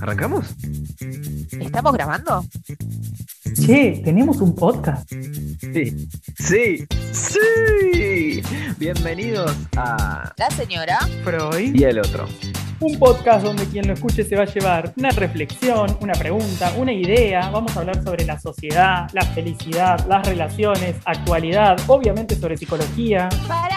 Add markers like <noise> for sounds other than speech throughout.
¿Arrancamos? ¿Estamos grabando? Che, tenemos un podcast. Sí, sí, sí. Bienvenidos a La señora. Freud. Y el otro. Un podcast donde quien lo escuche se va a llevar una reflexión, una pregunta, una idea. Vamos a hablar sobre la sociedad, la felicidad, las relaciones, actualidad, obviamente sobre psicología. Cris,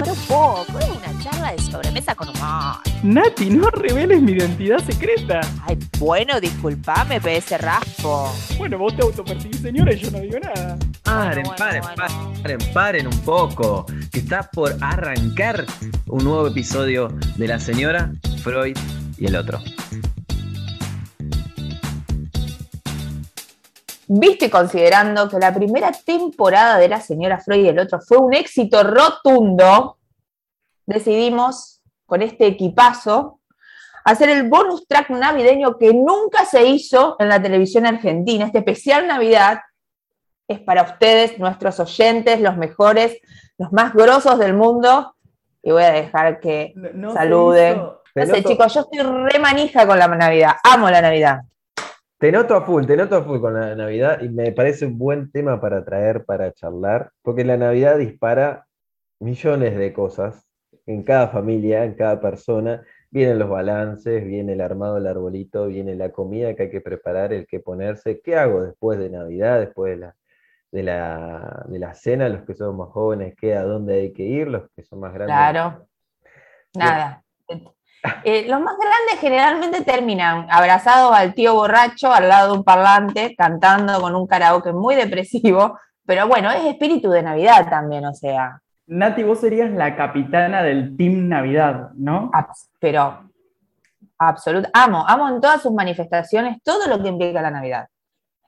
para un poco. Es una charla de sobremesa con humor. Nati, no reveles mi identidad secreta. Ay, bueno, disculpame, ese raspo. Bueno, vos te autopercibís señora y yo no digo nada. Paren, bueno, paren, bueno. paren, paren un poco. Que está por arrancar un nuevo episodio de La Señora, Freud y el otro. Visto y considerando que la primera temporada de La Señora Freud y el otro fue un éxito rotundo, decidimos con este equipazo hacer el bonus track navideño que nunca se hizo en la televisión argentina. Este especial Navidad es para ustedes, nuestros oyentes, los mejores, los más grosos del mundo. Y voy a dejar que No- no se saluden. No sé, chicos, yo estoy re manija con la Navidad. Amo la Navidad. Te noto a full, te noto a full con la Navidad y me parece un buen tema para traer, para charlar, porque la Navidad dispara millones de cosas en cada familia, en cada persona. Vienen los balances, viene el armado del arbolito, viene la comida que hay que preparar, el que ponerse. ¿Qué hago después de Navidad, después de la, de la, de la cena? Los que son más jóvenes, ¿qué, ¿a dónde hay que ir? Los que son más grandes. Claro. Nada. Eh, los más grandes generalmente terminan abrazados al tío borracho al lado de un parlante, cantando con un karaoke muy depresivo, pero bueno, es espíritu de Navidad también, o sea, Nati, vos serías la capitana del Team Navidad, ¿no? pero absoluto, amo, amo en todas sus manifestaciones todo lo que implica la Navidad.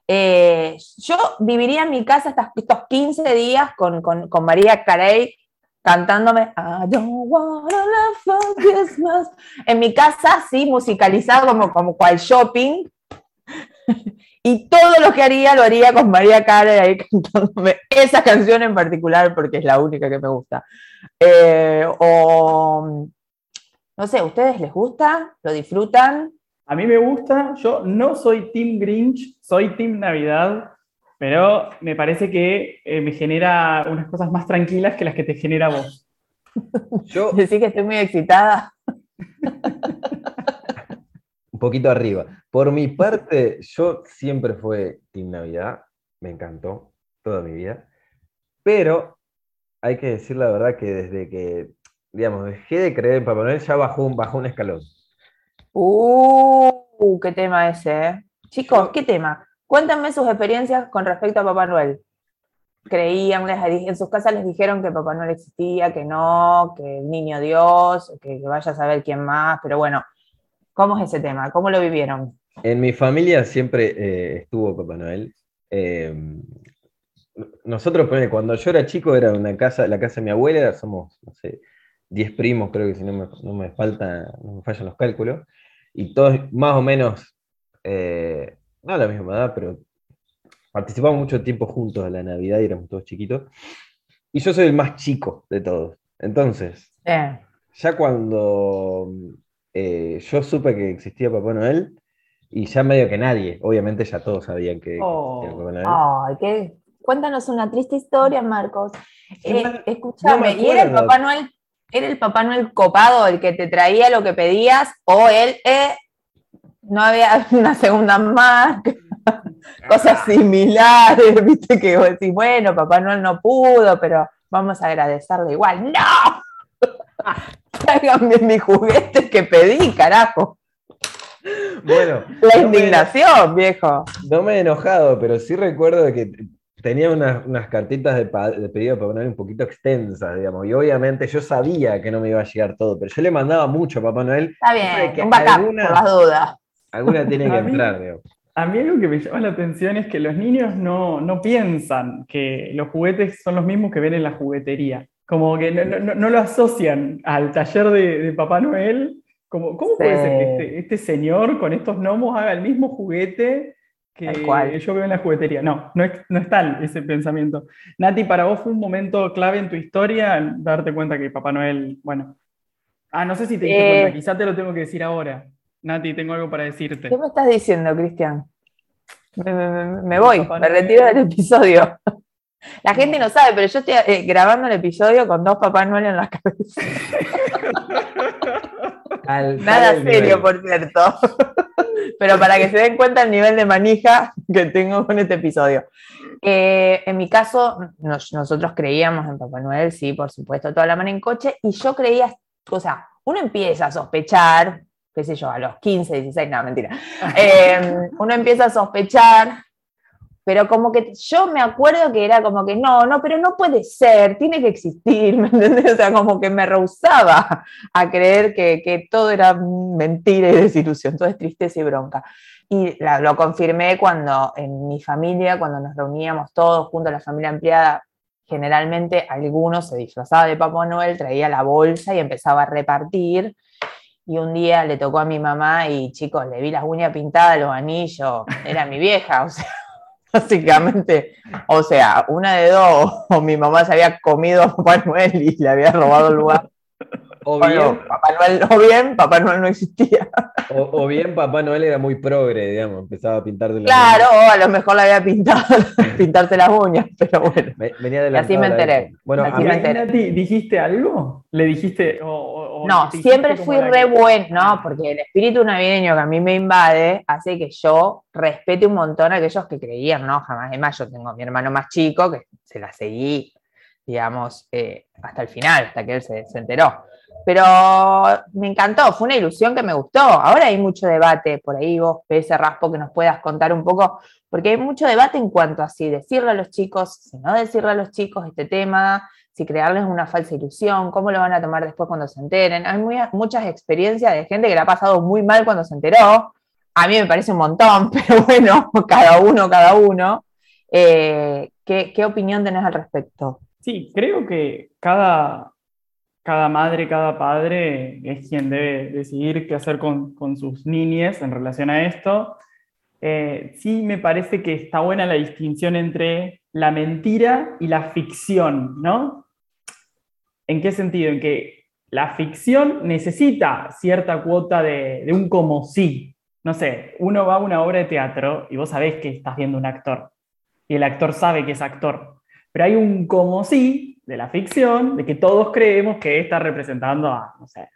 Eh, yo viviría en mi casa estos 15 días con, con- con María Carey cantándome I don't wanna live for Christmas. En mi casa, sí, musicalizado como, como cual shopping. <laughs> Y todo lo que haría lo haría con María Carey ahí <laughs> cantándome esa canción en particular porque es la única que me gusta. Eh, o no sé, ¿ustedes les gusta? ¿Lo disfrutan? A mí me gusta, yo no soy Team Grinch, soy Team Navidad, pero me parece que eh, me genera unas cosas más tranquilas que las que te genera vos. Yo, <laughs> Decir que estoy muy excitada. un poquito arriba. Por mi parte, yo siempre fue Team Navidad, me encantó toda mi vida, pero hay que decir la verdad que desde que, digamos, dejé de creer en Papá Noel, ya bajó un, bajó un escalón. Uh, qué tema ese, ¿eh? Chicos, ¿qué tema? Cuéntenme sus experiencias con respecto a Papá Noel. Creían, en sus casas les dijeron que Papá Noel existía, que no, que el niño Dios, que, vaya a saber quién más, pero bueno, ¿cómo es ese tema? ¿Cómo lo vivieron? En mi familia siempre eh, estuvo Papá Noel. Eh, nosotros, cuando yo era chico, era una casa, la casa de mi abuela, somos, no sé, 10 primos, creo que si no me, no me falta, no me fallan los cálculos, y todos más o menos, eh, no a la misma edad, pero participamos mucho tiempo juntos en la Navidad y éramos todos chiquitos. Y yo soy el más chico de todos. Entonces, Eh, ya cuando eh, yo supe que existía Papá Noel, y ya medio que nadie, obviamente ya todos sabían que Oh. existía Papá Noel. ay, qué- Cuéntanos una triste historia, Marcos. Eh, escúchame, me ¿y era el. Papá Noel, era el Papá Noel copado el que te traía lo que pedías? ¿O él eh, no había <laughs> una segunda más? Cosas similares, <laughs> viste que vos decís, bueno, Papá Noel no pudo, pero vamos a agradecerle igual. ¡No! <laughs> Tráiganme mis juguetes que pedí, carajo. Bueno, La no me- indignación, viejo. No me he enojado, pero sí recuerdo que tenía unas, unas cartitas de, pedido de Papá Noel un poquito extensas, digamos, y obviamente yo sabía que no me iba a llegar todo, pero yo le mandaba mucho a Papá Noel, Está que bien, un backup, por las dudas. Alguna <laughs> tiene que A mí- entrar, digamos. A mí algo que me llama la atención es que los niños no, no piensan que los juguetes son los mismos que ven en la juguetería. Como que no, no- no lo asocian al taller de, de Papá Noel. Como, ¿Cómo puede ser que este, este señor con estos gnomos haga el mismo juguete que cual. yo veo en la juguetería? No, no es, no es tal ese pensamiento. Nati, para vos fue un momento clave en tu historia darte cuenta que Papá Noel, bueno. Ah, no sé si te diste Eh. cuenta, quizá te lo tengo que decir ahora. Nati, tengo algo para decirte. ¿Qué me estás diciendo, Cristian? Me, me- me- me voy, me retiro del <laughs> episodio. La gente no sabe, pero yo estoy eh, grabando el episodio con dos Papá Noel en la cabeza. <laughs> Al- Nada nivel. serio, por cierto. <laughs> Pero para que se den cuenta el nivel de manija que tengo con este episodio. Eh, en mi caso, nos- nosotros creíamos en Papá Noel, sí, por supuesto, toda la mano en coche, y yo creía, o sea, uno empieza a sospechar, qué sé yo, a los 15, 16, no, mentira. Eh, uno empieza a sospechar, pero como que yo me acuerdo que era como que no, no, pero no puede ser, tiene que existir, <laughs> ¿me entendés? O sea, como que me rehusaba a creer que, que todo era mentira y desilusión, todo es tristeza y bronca. Y la- lo confirmé cuando en mi familia, cuando nos reuníamos todos juntos, la familia ampliada, generalmente algunos se disfrazaba de Papá Noel, traía la bolsa y empezaba a repartir. Y un día le tocó a mi mamá y chicos, le vi las uñas pintadas, los anillos, era mi vieja, o sea, <laughs> básicamente, o sea, una de dos, <laughs> o mi mamá se había comido a Papá Noel y le había robado el lugar. O O, bien, no, Papá Noel, o bien, Papá Noel no existía. o, o bien Papá Noel era muy progre, digamos, empezaba a pintar de la Claro, o a lo mejor le había pintado, <laughs> pintarse las uñas, pero bueno. Ve- Venía Y así me la enteré. Bueno, Así a enteré. ¿dijiste algo? ¿Le dijiste? o- o- o No, siempre fui la re que- buen, no, porque el espíritu navideño que a mí me invade hace que yo respete un montón a aquellos que creían, ¿no? Jamás. Además, yo tengo a mi hermano más chico que se la seguí, digamos, eh, hasta el final, hasta que él se, se enteró. Pero me encantó, fue una ilusión que me gustó. Ahora hay mucho debate, por ahí vos, ese raspo, que nos puedas contar un poco, porque hay mucho debate en cuanto a si decirle a los chicos, si no decirle a los chicos este tema, si crearles una falsa ilusión, cómo lo van a tomar después cuando se enteren. Hay muchas experiencias de gente que le ha pasado muy mal cuando se enteró. A mí me parece un montón, <laughs> pero bueno, cada uno, cada uno. Eh, ¿qué, qué opinión tenés al respecto? Sí, creo que cada, cada madre, cada padre es quien debe decidir qué hacer con, con sus niñes en relación a esto. Eh, sí me parece que está buena la distinción entre la mentira y la ficción, ¿no? ¿En qué sentido? En que la ficción necesita cierta cuota de, de un como sí. No sé, uno va a una obra de teatro y vos sabés que estás viendo un actor y el actor sabe que es actor. Pero hay un como sí de la ficción, de que todos creemos que está representando a, no sé,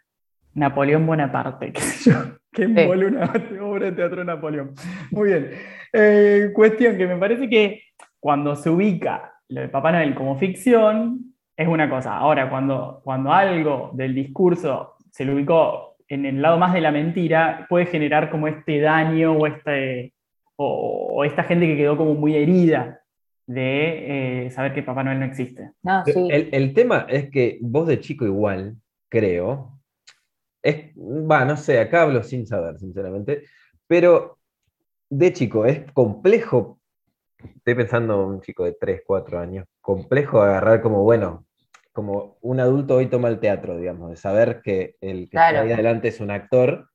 Napoleón Bonaparte, qué sé yo, <laughs> que envuelve una obra de teatro de Napoleón. Muy bien. Eh, cuestión que me parece que cuando se ubica lo de Papá Noel como ficción, es una cosa. Ahora, cuando, cuando algo del discurso se lo ubicó en el lado más de la mentira, puede generar como este daño o, este, o, o esta gente que quedó como muy herida de eh, saber que Papá Noel no existe. No, sí. El, el tema es que vos de chico igual, creo, es, va, no sé, acá hablo sin saber, sinceramente, pero de chico es complejo, estoy pensando en un chico de 3, 4 años, complejo agarrar como, bueno, como un adulto hoy toma el teatro, digamos, de saber que el que Claro. está ahí adelante es un actor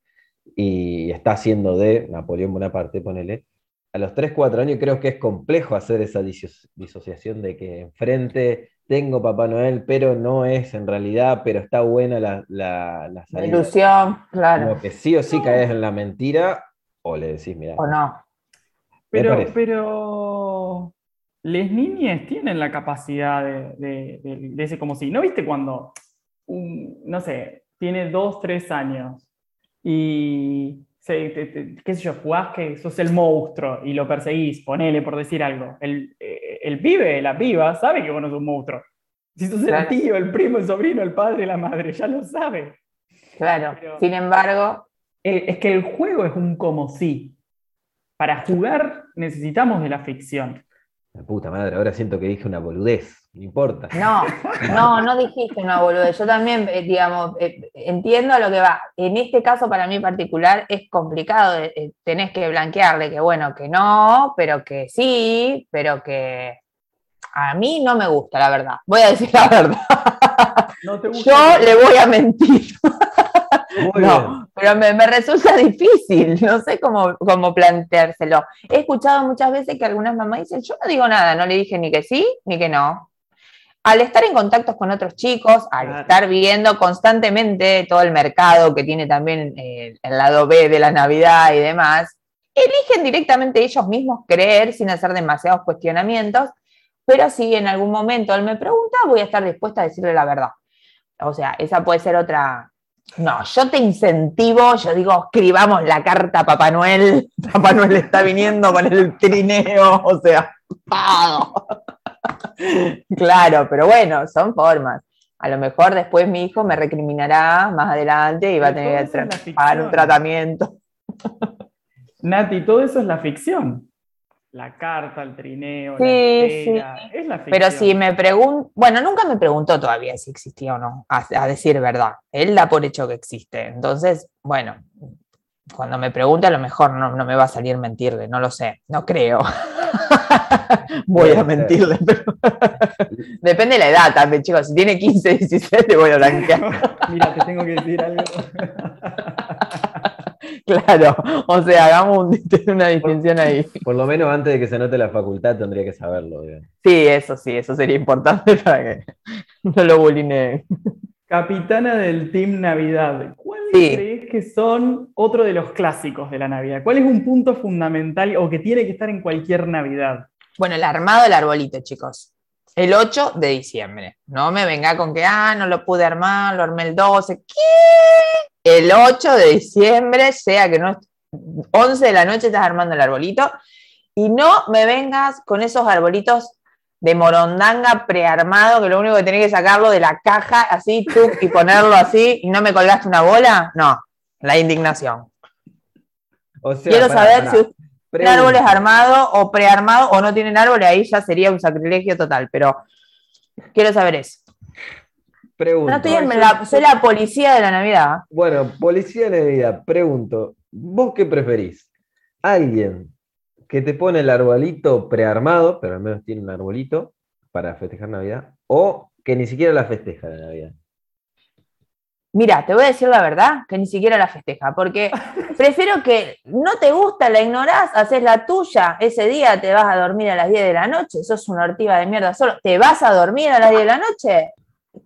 y está haciendo de Napoleón Bonaparte, ponele. A los 3, 4 años creo que es complejo hacer esa diso- disociación de que enfrente tengo Papá Noel, pero no es en realidad, pero está buena la, la, la salida. ilusión, claro. Como que sí o sí caes en la mentira, o le decís, mira, O no. Pero, pero las niñas tienen la capacidad de, de- de- de ese como si. ¿No viste cuando, un, no sé, tiene dos, tres años y, se- te- te- qué sé yo, jugás que sos el monstruo y lo perseguís, ponele por decir algo. El, eh, el pibe, la piba, sabe que vos no sos un monstruo. Si sos Claro. el tío, el primo, el sobrino, el padre, la madre, ya lo sabe. Claro. Pero- Sin embargo, Eh, Es que el juego es un como si. Para jugar necesitamos de la ficción. La puta madre, ahora siento que dije una boludez, no importa. no, no, no dijiste una boludez. Yo también, eh, digamos, eh, entiendo a lo que va. En este caso, para mí en particular, es complicado. eh, tenés que blanquearle que bueno, que no, pero que sí, pero que a mí no me gusta, la verdad. Voy a decir la verdad. ¿No te gusta Yo le voy a mentir. Muy bien. No, pero me, me resulta <laughs> difícil, no sé cómo, cómo planteárselo. He escuchado muchas veces que algunas mamás dicen, yo no digo nada, no le dije ni que sí ni que no. al estar en contacto con otros chicos, al Claro. estar viendo constantemente todo el mercado que tiene también eh, el lado B de la Navidad y demás, eligen directamente ellos mismos creer sin hacer demasiados cuestionamientos, pero si en algún momento él me pregunta, voy a estar dispuesta a decirle la verdad. O sea, esa puede ser otra... No, yo te incentivo, yo digo, escribamos la carta a Papá Noel, <laughs> Papá Noel está viniendo con el trineo, o sea, pago. <laughs> Claro, pero bueno, son formas. A lo mejor después mi hijo me recriminará más adelante y va a tener que pagar un tratamiento. <laughs> Nati, todo eso es la ficción. La carta, el trineo, la Sí, espera, es la ficción. Pero si me pregunto, bueno, nunca me preguntó todavía si existía o no, a, a decir verdad. Él da por hecho que existe. Entonces, bueno, cuando me pregunte a lo mejor no, no me va a salir mentirle, no lo sé, no creo. <laughs> voy a mentirle, pero <laughs> depende de la edad también, chicos. Si tiene 15, 16, te voy a blanquear. <laughs> Mira, te tengo que decir algo. <laughs> Claro, o sea, hagamos un- <laughs> una distinción ahí. <laughs> Por lo menos antes de que se note la facultad tendría que saberlo. digamos. Sí, eso sí, eso sería importante para que no lo bulineen. Capitana del Team Navidad, ¿cuáles Sí. crees que son otro de los clásicos de la Navidad? ¿Cuál es un punto fundamental o que tiene que estar en cualquier Navidad? Bueno, el armado del arbolito, chicos. El 8 de diciembre. No me venga con que, ah, no lo pude armar, lo armé el 12. ¿Qué? El 8 de diciembre, sea que no es 11 de la noche estás armando el arbolito. Y no me vengas con esos arbolitos de morondanga prearmado, que lo único que tenés que sacarlo de la caja así, tú, y ponerlo así, y no me colgaste una bola. No, la indignación. O sea, Quiero saber si usted el Pregunta. árbol es armado o prearmado o no tienen árbol, ahí ya sería un sacrilegio total, pero quiero saber eso. Pregunta. No estoy en la, soy la policía de la Navidad. Bueno, policía de Navidad, pregunto, ¿vos qué preferís? ¿Alguien que te pone el arbolito prearmado, pero al menos tiene un arbolito para festejar Navidad, o que ni siquiera la festeja la Navidad? Mira, te voy a decir la verdad, que ni siquiera la festeja, porque <laughs> prefiero que no te gusta, la ignorás, haces la tuya, ese día te vas a dormir a las 10 de la noche, sos una ortiva de mierda solo, te vas a dormir a las 10 de la noche,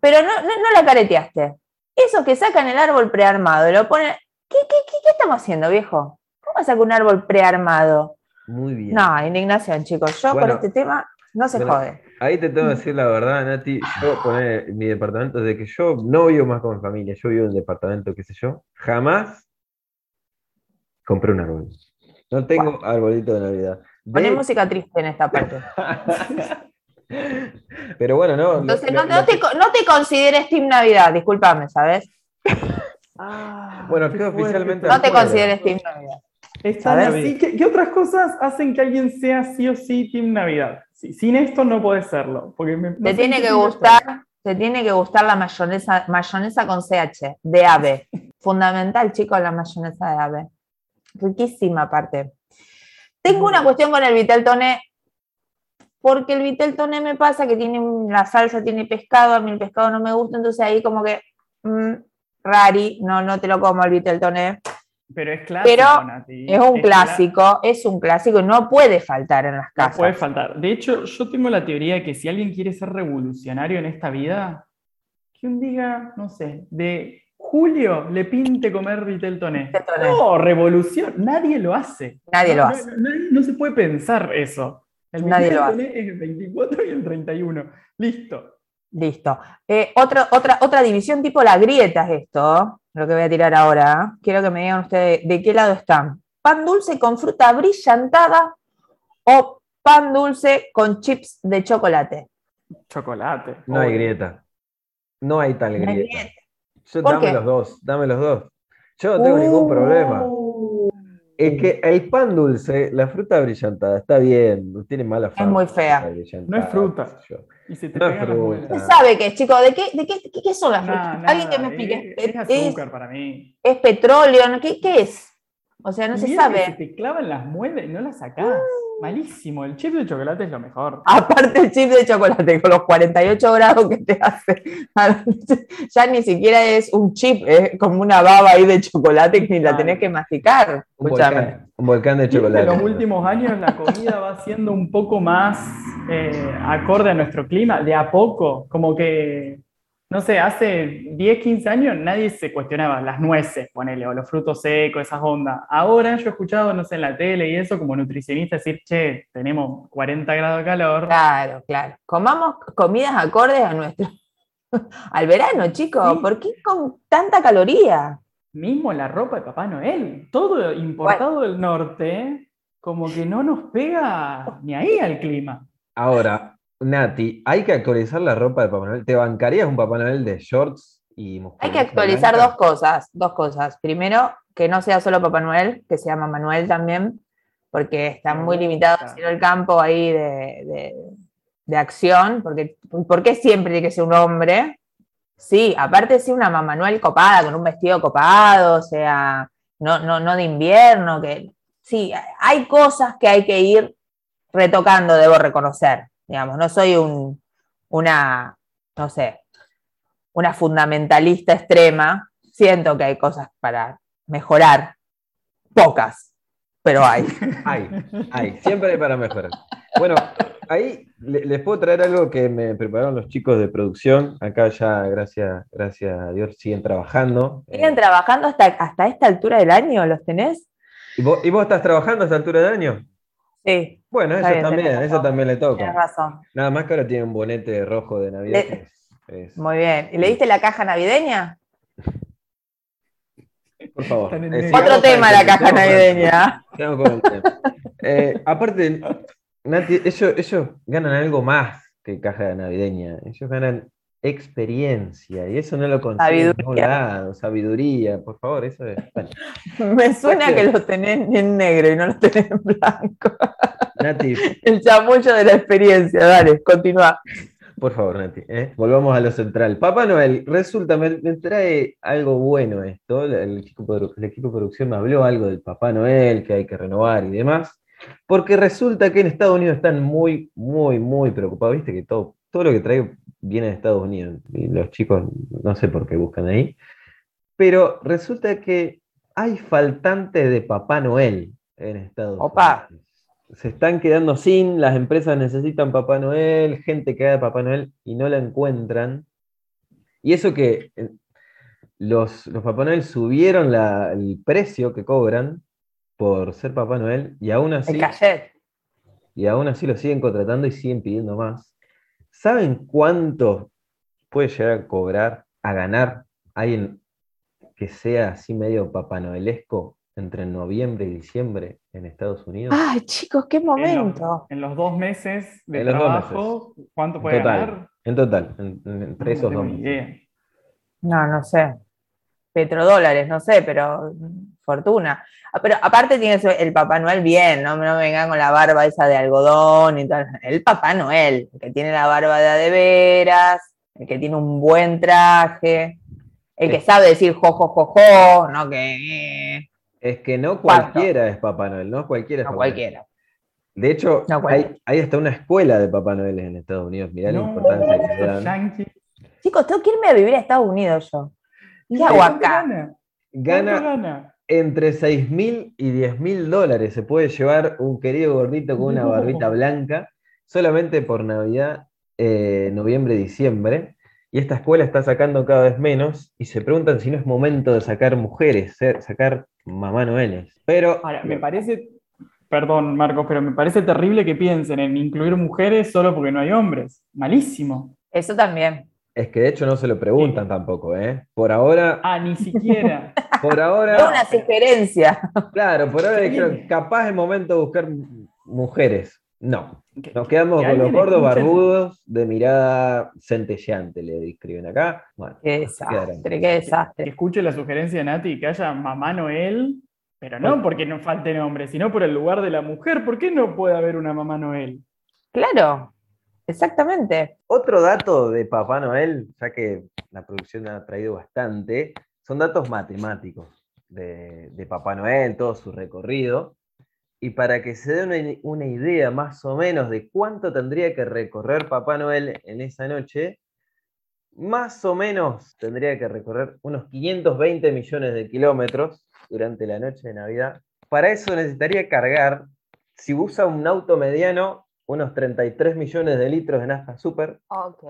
pero no, no, no la careteaste. Eso que sacan el árbol prearmado, y lo ponen, ¿qué, qué, qué, qué estamos haciendo, viejo? ¿Cómo saca un árbol prearmado? Muy bien. No, indignación, chicos, yo Bueno, con este tema no se bueno, jode. Ahí te tengo que decir la verdad, Nati. Yo poner mi departamento desde que yo no vivo más con mi familia, yo vivo en un departamento, qué sé yo. Jamás compré un árbol. No tengo arbolito de Navidad. De- Poné música triste en esta parte. <laughs> Pero bueno, no. Entonces, lo- no, te, co- no te consideres Team Navidad, discúlpame, ¿sabes? Bueno, qué queda fuerte. oficialmente No te consideres Team Navidad. Están ¿Sabes? así. ¿Qué, qué otras cosas hacen que alguien sea sí o sí Team Navidad? Sí, sin esto no puede serlo. Porque me- no Te tiene que gustar, te tiene que gustar la mayonesa, mayonesa con CH, de ave. <laughs> Fundamental, chicos, la mayonesa de ave. Riquísima aparte. Tengo una cuestión con el vitel toné, porque el vitel toné me pasa que tiene la salsa tiene pescado, a mí el pescado no me gusta, entonces ahí como que mm, rari, no, no te lo como el vitel toné. Pero es clásico, Pero Nati. Es un clásico, es un clásico no puede faltar en las No casas. puede faltar. De hecho, yo tengo la teoría de que si alguien quiere ser revolucionario en esta vida, que un día, no sé, de julio le pinte comer vitel toné. No, revolución. Nadie lo hace. Nadie No, lo no, hace. No, no se puede pensar eso. El Nadie lo toné es el 24 y el 31. Listo. Listo. Eh, otra, otra, otra división tipo la grieta es esto, lo que voy a tirar ahora. Quiero que me digan ustedes de qué lado están. ¿Pan dulce con fruta brillantada o pan dulce con chips de chocolate? Chocolate. No hay grieta. No hay tal No hay grieta. Yo, ¿Por dame qué? los dos, dame los dos. Yo no tengo ningún problema. Uh, Es que el pan dulce, la fruta brillantada, está bien, no tiene mala fama. muy fea. No es fruta. Y se te No es fruta. ¿Usted sabe qué, chicos? ¿De qué, de qué, qué- qué son las frutas? Nada, Alguien que me explique. Es, es ¿Es, azúcar para mí. es petróleo? ¿no? ¿Qué, qué es? O sea, no Y se que sabe. Se te clavan las muelas y no las sacás. Malísimo, el chip de chocolate es lo mejor. Aparte el chip de chocolate con los 48 grados que te hace, <laughs> ya ni siquiera es un chip, es como una baba ahí de chocolate que ni la tenés que masticar. Un volcán, un volcán de chocolate. En los últimos años la comida va siendo un poco más eh, acorde a nuestro clima, de a poco, como que, no sé, hace 10, 15 años nadie se cuestionaba las nueces, ponele, o los frutos secos, esas ondas. Ahora yo he escuchado, no sé, en la tele y eso, como nutricionista decir, che, tenemos 40 grados de calor. Claro, claro. Comamos comidas acordes a nuestro. <laughs> Al verano, chicos, Sí. ¿por qué con tanta caloría? Mismo la ropa de Papá Noel, todo importado del norte, como que no nos pega ni ahí al clima. Ahora, Nati, hay que actualizar la ropa de Papá Noel. ¿Te bancarías un Papá Noel de shorts y Hay que actualizar blanca? dos cosas, dos cosas. Primero, que no sea solo Papá Noel, que sea Mamá Noel también, porque está muy limitado el campo ahí de, de- de acción, porque ¿por qué siempre tiene que ser un hombre? Sí, aparte sí una Mamá Noel copada, con un vestido copado, o sea, no, no, no de invierno, que sí, hay cosas que hay que ir retocando, debo reconocer, digamos, no soy un, una, no sé, una fundamentalista extrema, siento que hay cosas para mejorar, pocas, pero hay. <laughs> Hay, hay, siempre hay para mejorar. Bueno, ahí le- les puedo traer algo que me prepararon los chicos de producción. Acá ya, gracias, gracias a Dios, siguen trabajando. ¿Siguen Eh, trabajando hasta, hasta esta altura del año? ¿Los tenés? ¿y, vos, y vos estás trabajando a esta altura del año? Sí, Bueno, eso bien, también, eso razón. también le tienes toca. razón. Nada más que ahora tiene un bonete rojo de Navidad. Le- que es- es- Muy bien. ¿Y le diste la caja navideña? por favor. Eh, Otro tema la caja navideña. con el tema. Eh, aparte, Nati, ellos, ellos ganan algo más que caja navideña. Ellos ganan experiencia y eso no lo ningún Sabiduría. por favor, eso es. <laughs> Me suena que lo tenés en negro y no lo tenés en blanco. Nati, <laughs> El chamullo de la experiencia, dale, continúa. por favor, Nati, ¿eh? volvamos a lo central. Papá Noel, resulta, me, me trae algo bueno esto. El equipo, produ- el equipo de producción me habló algo del Papá Noel, que hay que renovar y demás. Porque resulta que en Estados Unidos están muy, muy, muy preocupados. Viste que todo, todo lo que traigo viene de Estados Unidos. Y los chicos no sé por qué buscan ahí. Pero resulta que hay faltantes de Papá Noel en Estados Opa. Unidos. Se están quedando sin, las empresas necesitan Papá Noel, gente que haga Papá Noel y no la encuentran. Y eso que eh, los, los Papá Noel subieron la- el precio que cobran por ser Papá Noel y aún así El y aún así lo siguen contratando y siguen pidiendo más. ¿Saben cuánto puede llegar a cobrar, a ganar alguien que sea así medio papanoelesco entre noviembre y diciembre en Estados Unidos? Ay, chicos, qué En los, momento. en los dos meses de En trabajo, ¿cuánto puede total, ganar? En total, en- en- entre No esos dos. meses. idea. No, no sé. Petrodólares, no sé, pero mm, fortuna. Ah, Pero aparte tiene su- el Papá Noel bien, ¿no? No me vengan con la barba esa de algodón y tal. El Papá Noel, el que tiene la barba de a de veras, el que tiene un buen traje, el que sabe decir jo, jo, jo, jo, no que Es que no cualquiera es Papá Noel, no cualquiera es no Papá Noel. cualquiera. De hecho, No cualquiera. hay, hay hasta una escuela de Papá Noel en Estados Unidos. Mirá la No, importancia que le dan. Chicos, tengo que irme a vivir a Estados Unidos yo. ¿Y ¿Qué hago acá? Gana? Gana entre 6 mil y 10 mil dólares se puede llevar un querido gordito con una No. barbita <laughs> blanca solamente por Navidad, eh, noviembre, diciembre. Y esta escuela está sacando cada vez menos y se preguntan si no es momento de sacar mujeres, ser- sacar mamá Noeles. Pero Ahora, me parece, perdón Marcos, pero me parece terrible que piensen en incluir mujeres solo porque no hay hombres. Malísimo. Eso también. Es que de hecho no se lo preguntan tampoco, ¿eh? Por ahora, Ah, ni siquiera. <laughs> por Es ahora, una sugerencia. claro, por ahora dijeron, capaz es momento de buscar mujeres. No, Que- Nos quedamos que con los gordos barbudos de mirada centelleante, le escriben acá. Bueno, Qué desastre, qué desastre. Que escuche la sugerencia de Nati que haya mamá Noel, pero no porque no falten hombres, sino por el lugar de la mujer. ¿Por qué no puede haber una mamá Noel? Claro, exactamente. otro dato de Papá Noel, ya que la producción ha traído bastante, son datos matemáticos de, Papá Noel, todo su recorrido. Y para que se den una, una idea más o menos de cuánto tendría que recorrer Papá Noel en esa noche, más o menos tendría que recorrer unos 520 millones de kilómetros durante la noche de Navidad. Para eso necesitaría cargar, si usa un auto mediano, unos 33 millones de litros de nafta super. Ok,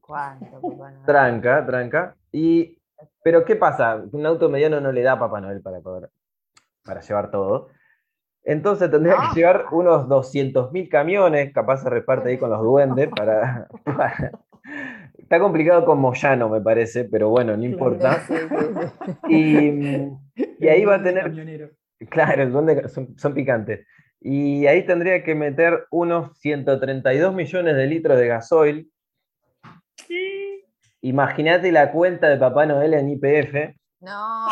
¿cuánto? Tranca, tranca. Y, pero ¿qué pasa? Un auto mediano no le da a Papá Noel para poder para llevar todo. Entonces tendría Ah. que llevar unos 200.000 camiones, capaz se reparte ahí con los duendes <laughs> para, para- Está complicado con Moyano, me parece, pero bueno, no importa. Sí, sí, sí. Y, <laughs> y ahí va a tener Camionero. Claro, el duende son, son picantes. Y ahí tendría que meter unos 132 millones de litros de gasoil. Imagínate la cuenta de Papá Noel en IPF. No,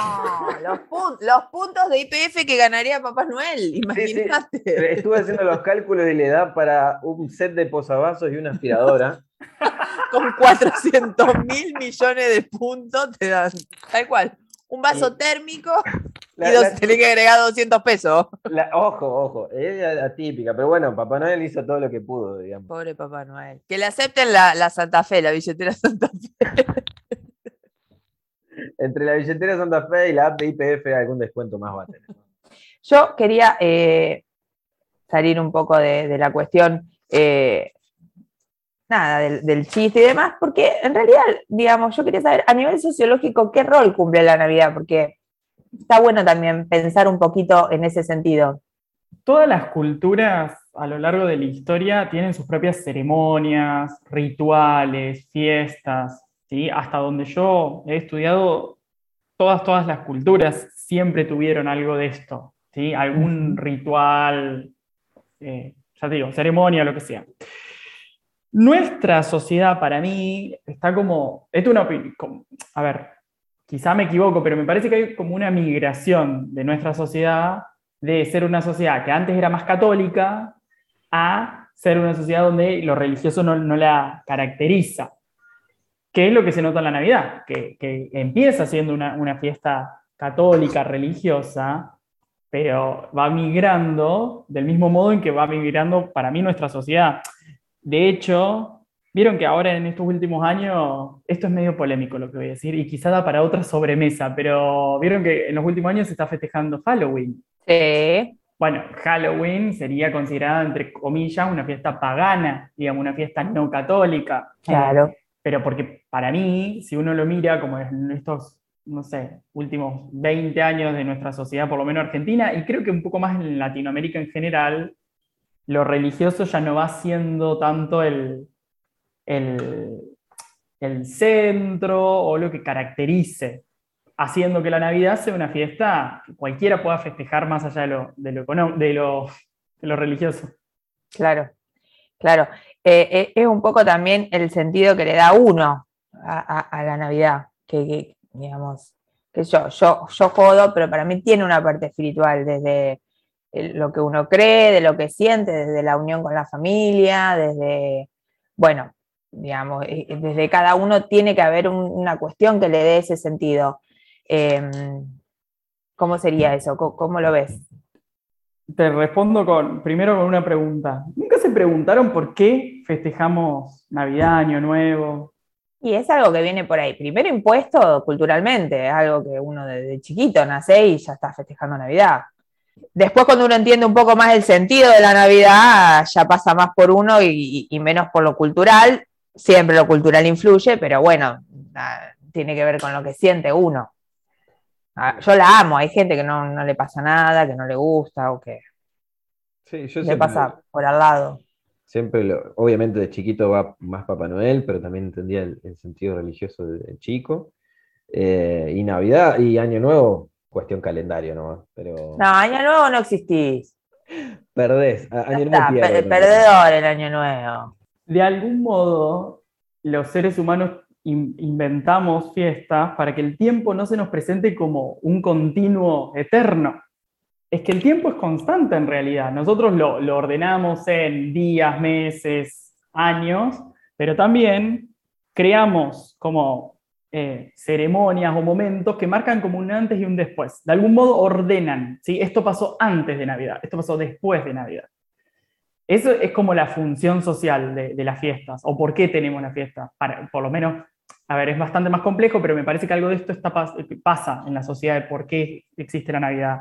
los, pun- los puntos de IPF que ganaría Papá Noel, sí. imagínate. Estuve haciendo los cálculos y le da para un set de posavasos y una aspiradora. <laughs> Con 400 mil millones de puntos te dan, tal cual, un vaso térmico <laughs> La- y dos, la- tenés que agregar 200 pesos. la- ojo, ojo, es atípica, pero bueno, Papá Noel hizo todo lo que pudo, digamos. Pobre Papá Noel. Que le acepten la, la Santa Fe, la billetera <laughs> Santa Fe. Entre la billetera Santa Fe y la app de IPF algún descuento más va a tener. Yo quería eh, salir un poco de, de la cuestión, eh, nada, del, del chiste y demás, porque en realidad, digamos, yo quería saber a nivel sociológico qué rol cumple la Navidad, porque está bueno también pensar un poquito en ese sentido. Todas las culturas a lo largo de la historia tienen sus propias ceremonias, rituales, fiestas, ¿sí? Hasta donde yo he estudiado, todas, todas las culturas siempre tuvieron algo de esto, ¿sí? Algún ritual, eh, ya te digo, ceremonia, lo que sea. Nuestra sociedad, para mí, está como, es una opinión, a ver, quizá me equivoco, pero me parece que hay como una migración de nuestra sociedad de ser una sociedad que antes era más católica a ser una sociedad donde lo religioso no, la caracteriza. ¿Qué es lo que se nota en la Navidad? Que, que empieza siendo una, una fiesta católica, religiosa, pero va migrando del mismo modo en que va migrando para mí nuestra sociedad. De hecho, vieron que ahora en estos últimos años, esto es medio polémico lo que voy a decir, y quizá da para otra sobremesa, pero vieron que en los últimos años se está festejando Halloween. Sí, Bueno, Halloween sería considerada, entre comillas, una fiesta pagana, digamos, una fiesta no católica. claro. Pero porque para mí, si uno lo mira como en estos, no sé, últimos 20 años de nuestra sociedad, por lo menos argentina, y creo que un poco más en Latinoamérica en general, lo religioso ya no va siendo tanto el, el, centro o lo que caracterice, haciendo que la Navidad sea una fiesta que cualquiera pueda festejar más allá de lo, de lo, religioso. Claro, claro. Eh, eh, es un poco también el sentido que le da uno a, la Navidad, que, digamos, que yo, yo, yo jodo, pero para mí tiene una parte espiritual, desde lo que uno cree, de lo que siente, desde la unión con la familia, desde, bueno, digamos, desde cada uno tiene que haber un- una cuestión que le dé ese sentido. Em, ¿Cómo sería eso? ¿Cómo, cómo lo ves? Te respondo con, primero con una pregunta. ¿Nunca se preguntaron por qué festejamos Navidad, Año Nuevo? Y es algo que viene por ahí. Primero impuesto culturalmente, es algo que uno desde chiquito nace y ya está festejando Navidad. Después cuando uno entiende un poco más el sentido de la Navidad, ya pasa más por uno y, y menos por lo cultural. Siempre lo cultural influye, pero bueno, ah, tiene que ver con lo que siente uno. Ah, Yo la amo, hay gente que no, no le pasa nada, que no le gusta o que Sí, yo le siempre- pasa por al lado. Siempre, lo- obviamente de chiquito va más Papá Noel, pero también entendía el, el sentido religioso de, de chico. Eh, y Navidad y Año Nuevo, cuestión calendario nomás. Pero No, Año Nuevo no existís. perdés. Año está, Nuevo pierde per- también. perdedor el Año Nuevo. De algún modo, los seres humanos in- inventamos fiestas para que el tiempo no se nos presente como un continuo eterno. Es que el tiempo es constante en realidad. Nosotros lo, lo ordenamos en días, meses, años, pero también creamos como eh, ceremonias o momentos que marcan como un antes y un después. De algún modo ordenan, ¿sí? Esto pasó antes de Navidad, esto pasó después de Navidad. Eso es como la función social de, las fiestas, o por qué tenemos la fiesta. Por lo menos, a ver, es bastante más complejo, pero me parece que algo de esto está, pasa en la sociedad de por qué existe la Navidad.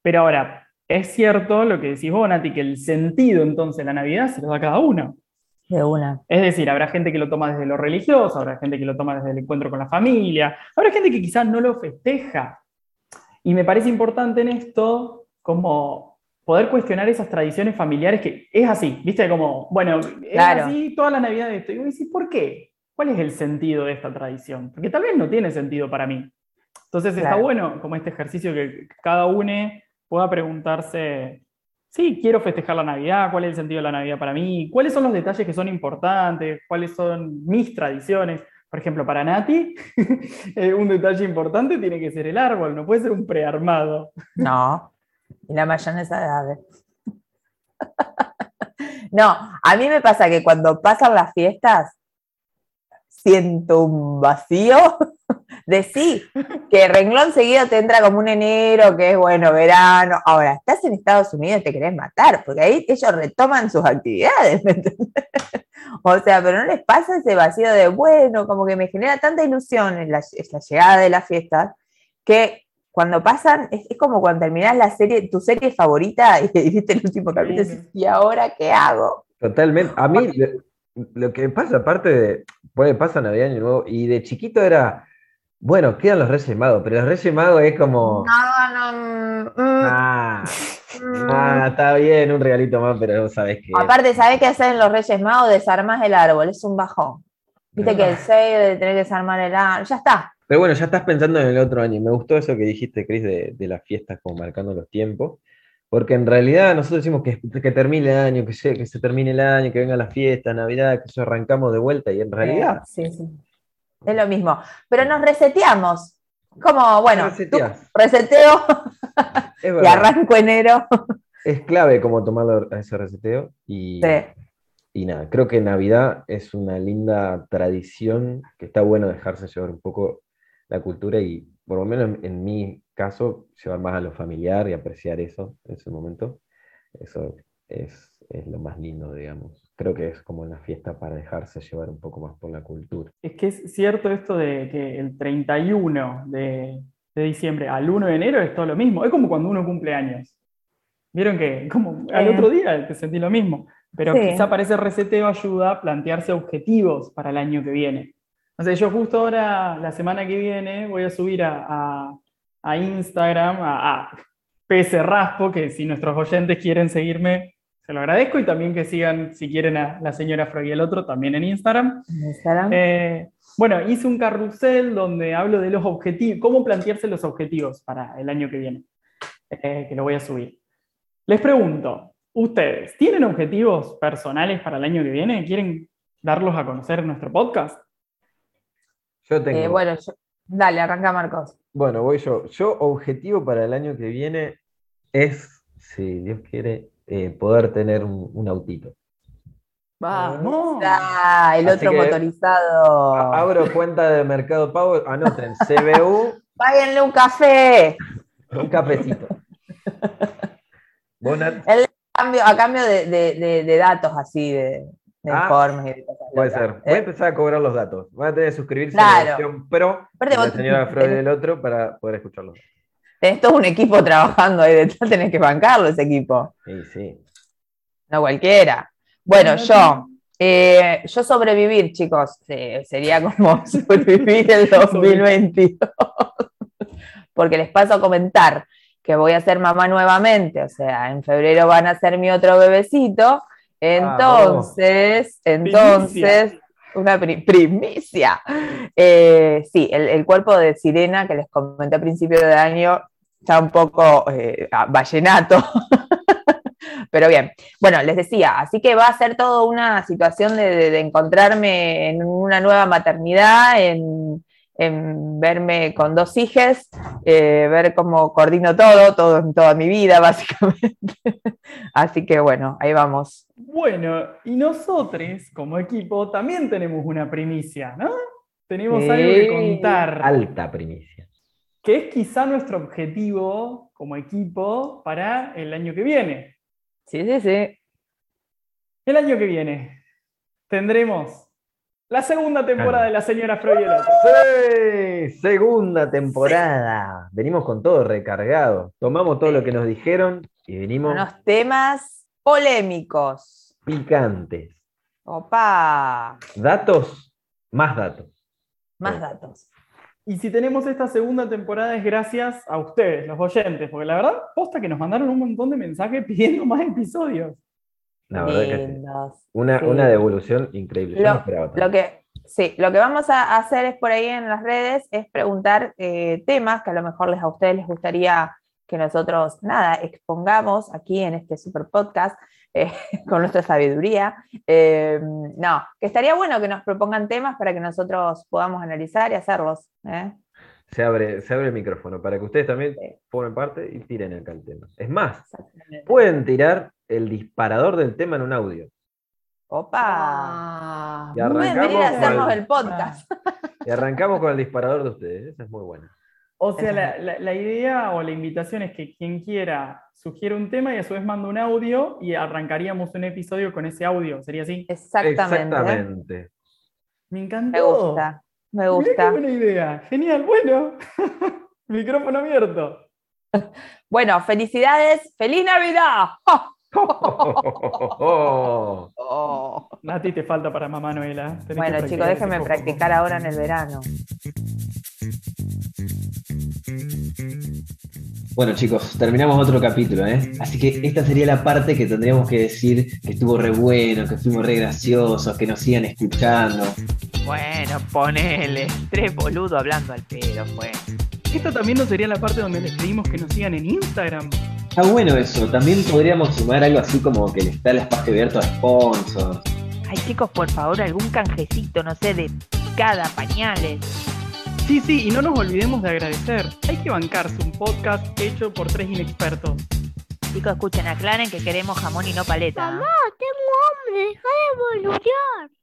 Pero ahora, es cierto lo que decís vos, Nati, que el sentido entonces de la Navidad se lo da cada uno. De una. Es decir, habrá gente que lo toma desde lo religioso, habrá gente que lo toma desde el encuentro con la familia, habrá gente que quizás no lo festeja. Y me parece importante en esto como poder cuestionar esas tradiciones familiares que es así, ¿viste? Como, bueno, es así toda la Navidad de esto. Y vos decís, ¿por qué? ¿Cuál es el sentido de esta tradición? Porque tal vez no tiene sentido para mí. Entonces está bueno como este ejercicio que cada uno pueda preguntarse, sí, quiero festejar la Navidad, cuál es el sentido de la Navidad para mí, cuáles son los detalles que son importantes, cuáles son mis tradiciones. Por ejemplo, para Nati, <laughs> eh, un detalle importante tiene que ser el árbol, no puede ser un prearmado. No, y la mayonesa de ave. <laughs> No, a mí me pasa que cuando pasan las fiestas, siento un vacío <laughs> de sí, que renglón seguido te entra como un enero, que es bueno, verano. Ahora, estás en Estados Unidos y te querés matar, porque ahí ellos retoman sus actividades, <laughs> ¿me O sea, pero no les pasa ese vacío de, bueno, como que me genera tanta ilusión en la, la llegada de las fiestas, que cuando pasan, es, como cuando terminás la serie, tu serie favorita y, <laughs> viste el último capítulo y ahora qué hago? Totalmente. A mí lo, que pasa, aparte de, puede pasar Navidad Año Nuevo, y de chiquito era, bueno, quedan los Reyes Magos, pero los Reyes Magos es como... No, no. Mm, mm. ah, ah, está bien, un regalito más, pero no sabes qué. Aparte, ¿sabes qué hacen los Reyes Magos? Desarmas el árbol, es un bajón. Viste que el 6 de tener que desarmar el árbol, ya está. Pero bueno, ya estás pensando en el otro año. Me gustó eso que dijiste, Cris, de, las fiestas, como marcando los tiempos. Porque en realidad nosotros decimos que, que termine el año, que se, que se termine el año, que venga la fiesta, Navidad, que eso arrancamos de vuelta. Y en realidad. Sí, sí. Es lo mismo. Pero nos reseteamos. Como, bueno, reseteo <laughs> y arranco enero. Es clave como tomarlo a ese reseteo. Y, y nada, creo que Navidad es una linda tradición que está bueno dejarse llevar un poco la cultura y, por lo menos en, mi caso, llevar más a lo familiar y apreciar eso en ese momento. Eso es, lo más lindo, digamos. Creo que es como una fiesta para dejarse llevar un poco más por la cultura. Es que es cierto esto de que el 31 de, diciembre al 1 de enero es todo lo mismo. Es como cuando uno cumple años. Vieron que como al otro día te sentí lo mismo. Pero quizá para ese reseteo ayuda a plantearse objetivos para el año que viene. O sea, yo justo ahora, la semana que viene, voy a subir a, Instagram, a, a Raspo, que si nuestros oyentes quieren seguirme, se lo agradezco, y también que sigan, si quieren, a la señora Frog y el otro, también en Instagram. Eh, bueno, hice un carrusel donde hablo de los objetivos, cómo plantearse los objetivos para el año que viene, eh, que lo voy a subir. Les pregunto, ¿ustedes tienen objetivos personales para el año que viene? ¿Quieren darlos a conocer en nuestro podcast? Yo tengo. Eh, bueno, dale, arranca Marcos. Bueno, voy yo. Yo, objetivo para el año que viene es, si Dios quiere, eh, poder tener un, autito. Vamos. Ah, el otro motorizado. Abro cuenta de Mercado Pago, anoten, CBU. <laughs> Páguenle un café. Un cafecito. El cambio, a cambio de datos así, de, Ah, puede ser. Voy a empezar a cobrar los datos. Voy a tener que suscribirse a la versión pro de la señora Freud del otro para poder escucharlo. Tenés todo un equipo <laughs> trabajando ahí detrás, tenés que bancarlo ese equipo. Sí, sí. No cualquiera. Bueno, yo, eh, yo sobrevivir, chicos, sería como <laughs> sobrevivir el 2022. Porque les paso a comentar que voy a ser mamá nuevamente, o sea, en febrero van a ser mi otro bebecito entonces, entonces, una primicia. Eh, sí, el, cuerpo de sirena que les comenté a principio de año está un poco eh, vallenato. <laughs> Pero bien, bueno, les decía, así que va a ser toda una situación de encontrarme en una nueva maternidad, en, en verme con dos hijas, eh, ver cómo coordino todo, todo en toda mi vida, <laughs> básicamente. Así que bueno, ahí vamos. Bueno, y nosotros como equipo también tenemos una primicia, ¿no? tenemos Sí. algo que contar, Alta primicia. que es quizá nuestro objetivo como equipo para el año que viene. Sí, sí, sí. El año que viene tendremos la segunda temporada de La Señora Freud y el otro. ¡Sí! Segunda temporada. Venimos con todo recargado. Tomamos todo lo que nos dijeron y venimos Unos temas polémicos. picantes. Opa, Datos, más datos. más Sí. datos. Y si tenemos esta segunda temporada es gracias a ustedes, los oyentes, porque la verdad, posta que nos mandaron un montón de mensajes <laughs> pidiendo más episodios. La verdad que sí. Lindos. Una, Sí. una devolución increíble. Yo no Lo, esperaba tanto. lo que, sí, lo que vamos a hacer es por ahí en las redes es preguntar eh, temas que a lo mejor les, a ustedes les gustaría que nosotros, nada, expongamos aquí en este super podcast eh, <laughs> con nuestra sabiduría. Eh, no, que estaría bueno que nos propongan temas para que nosotros podamos analizar y hacerlos. ¿eh? Se abre, se abre el micrófono para que ustedes también Sí. formen parte y tiren acá el tema. Es más, pueden tirar el disparador del tema en un audio. Opa. Ah, Y Pueden venir a arrancamos hacernos con- el podcast. Y arrancamos con el disparador de ustedes. Esa es muy buena. O sea, la, la- la idea o la invitación es que quien quiera sugiere un tema y a su vez manda un audio y arrancaríamos un episodio con ese audio. ¿Sería así? Exactamente. Exactamente. Me encantó. Me gusta, me Mirá qué gusta. buena idea. Genial, bueno. <laughs> Micrófono abierto. <laughs> Bueno, felicidades, feliz Navidad. <laughs> Oh. A ti te falta para mamá Noela. Tenés que Bueno, chicos, déjenme practicar ahora en el verano. Bueno chicos, terminamos otro capítulo, ¿eh? Así que esta sería la parte que tendríamos que decir que estuvo re bueno, que fuimos re graciosos, que nos sigan escuchando. Bueno, ponele. Tres boludos hablando al pedo, fue. Esta también no sería la parte donde les pedimos que nos sigan en Instagram. Está bueno eso, también podríamos sumar algo así como que le está el espacio abierto a sponsors. Ay, chicos, por favor, algún canjecito, no sé, de cada pañales. Sí, sí, y no nos olvidemos de agradecer. Hay que bancarse un podcast hecho por tres inexpertos. Chicos, escuchen, aclaren que queremos jamón y no paleta. Mamá, tengo hambre, deja de boludear.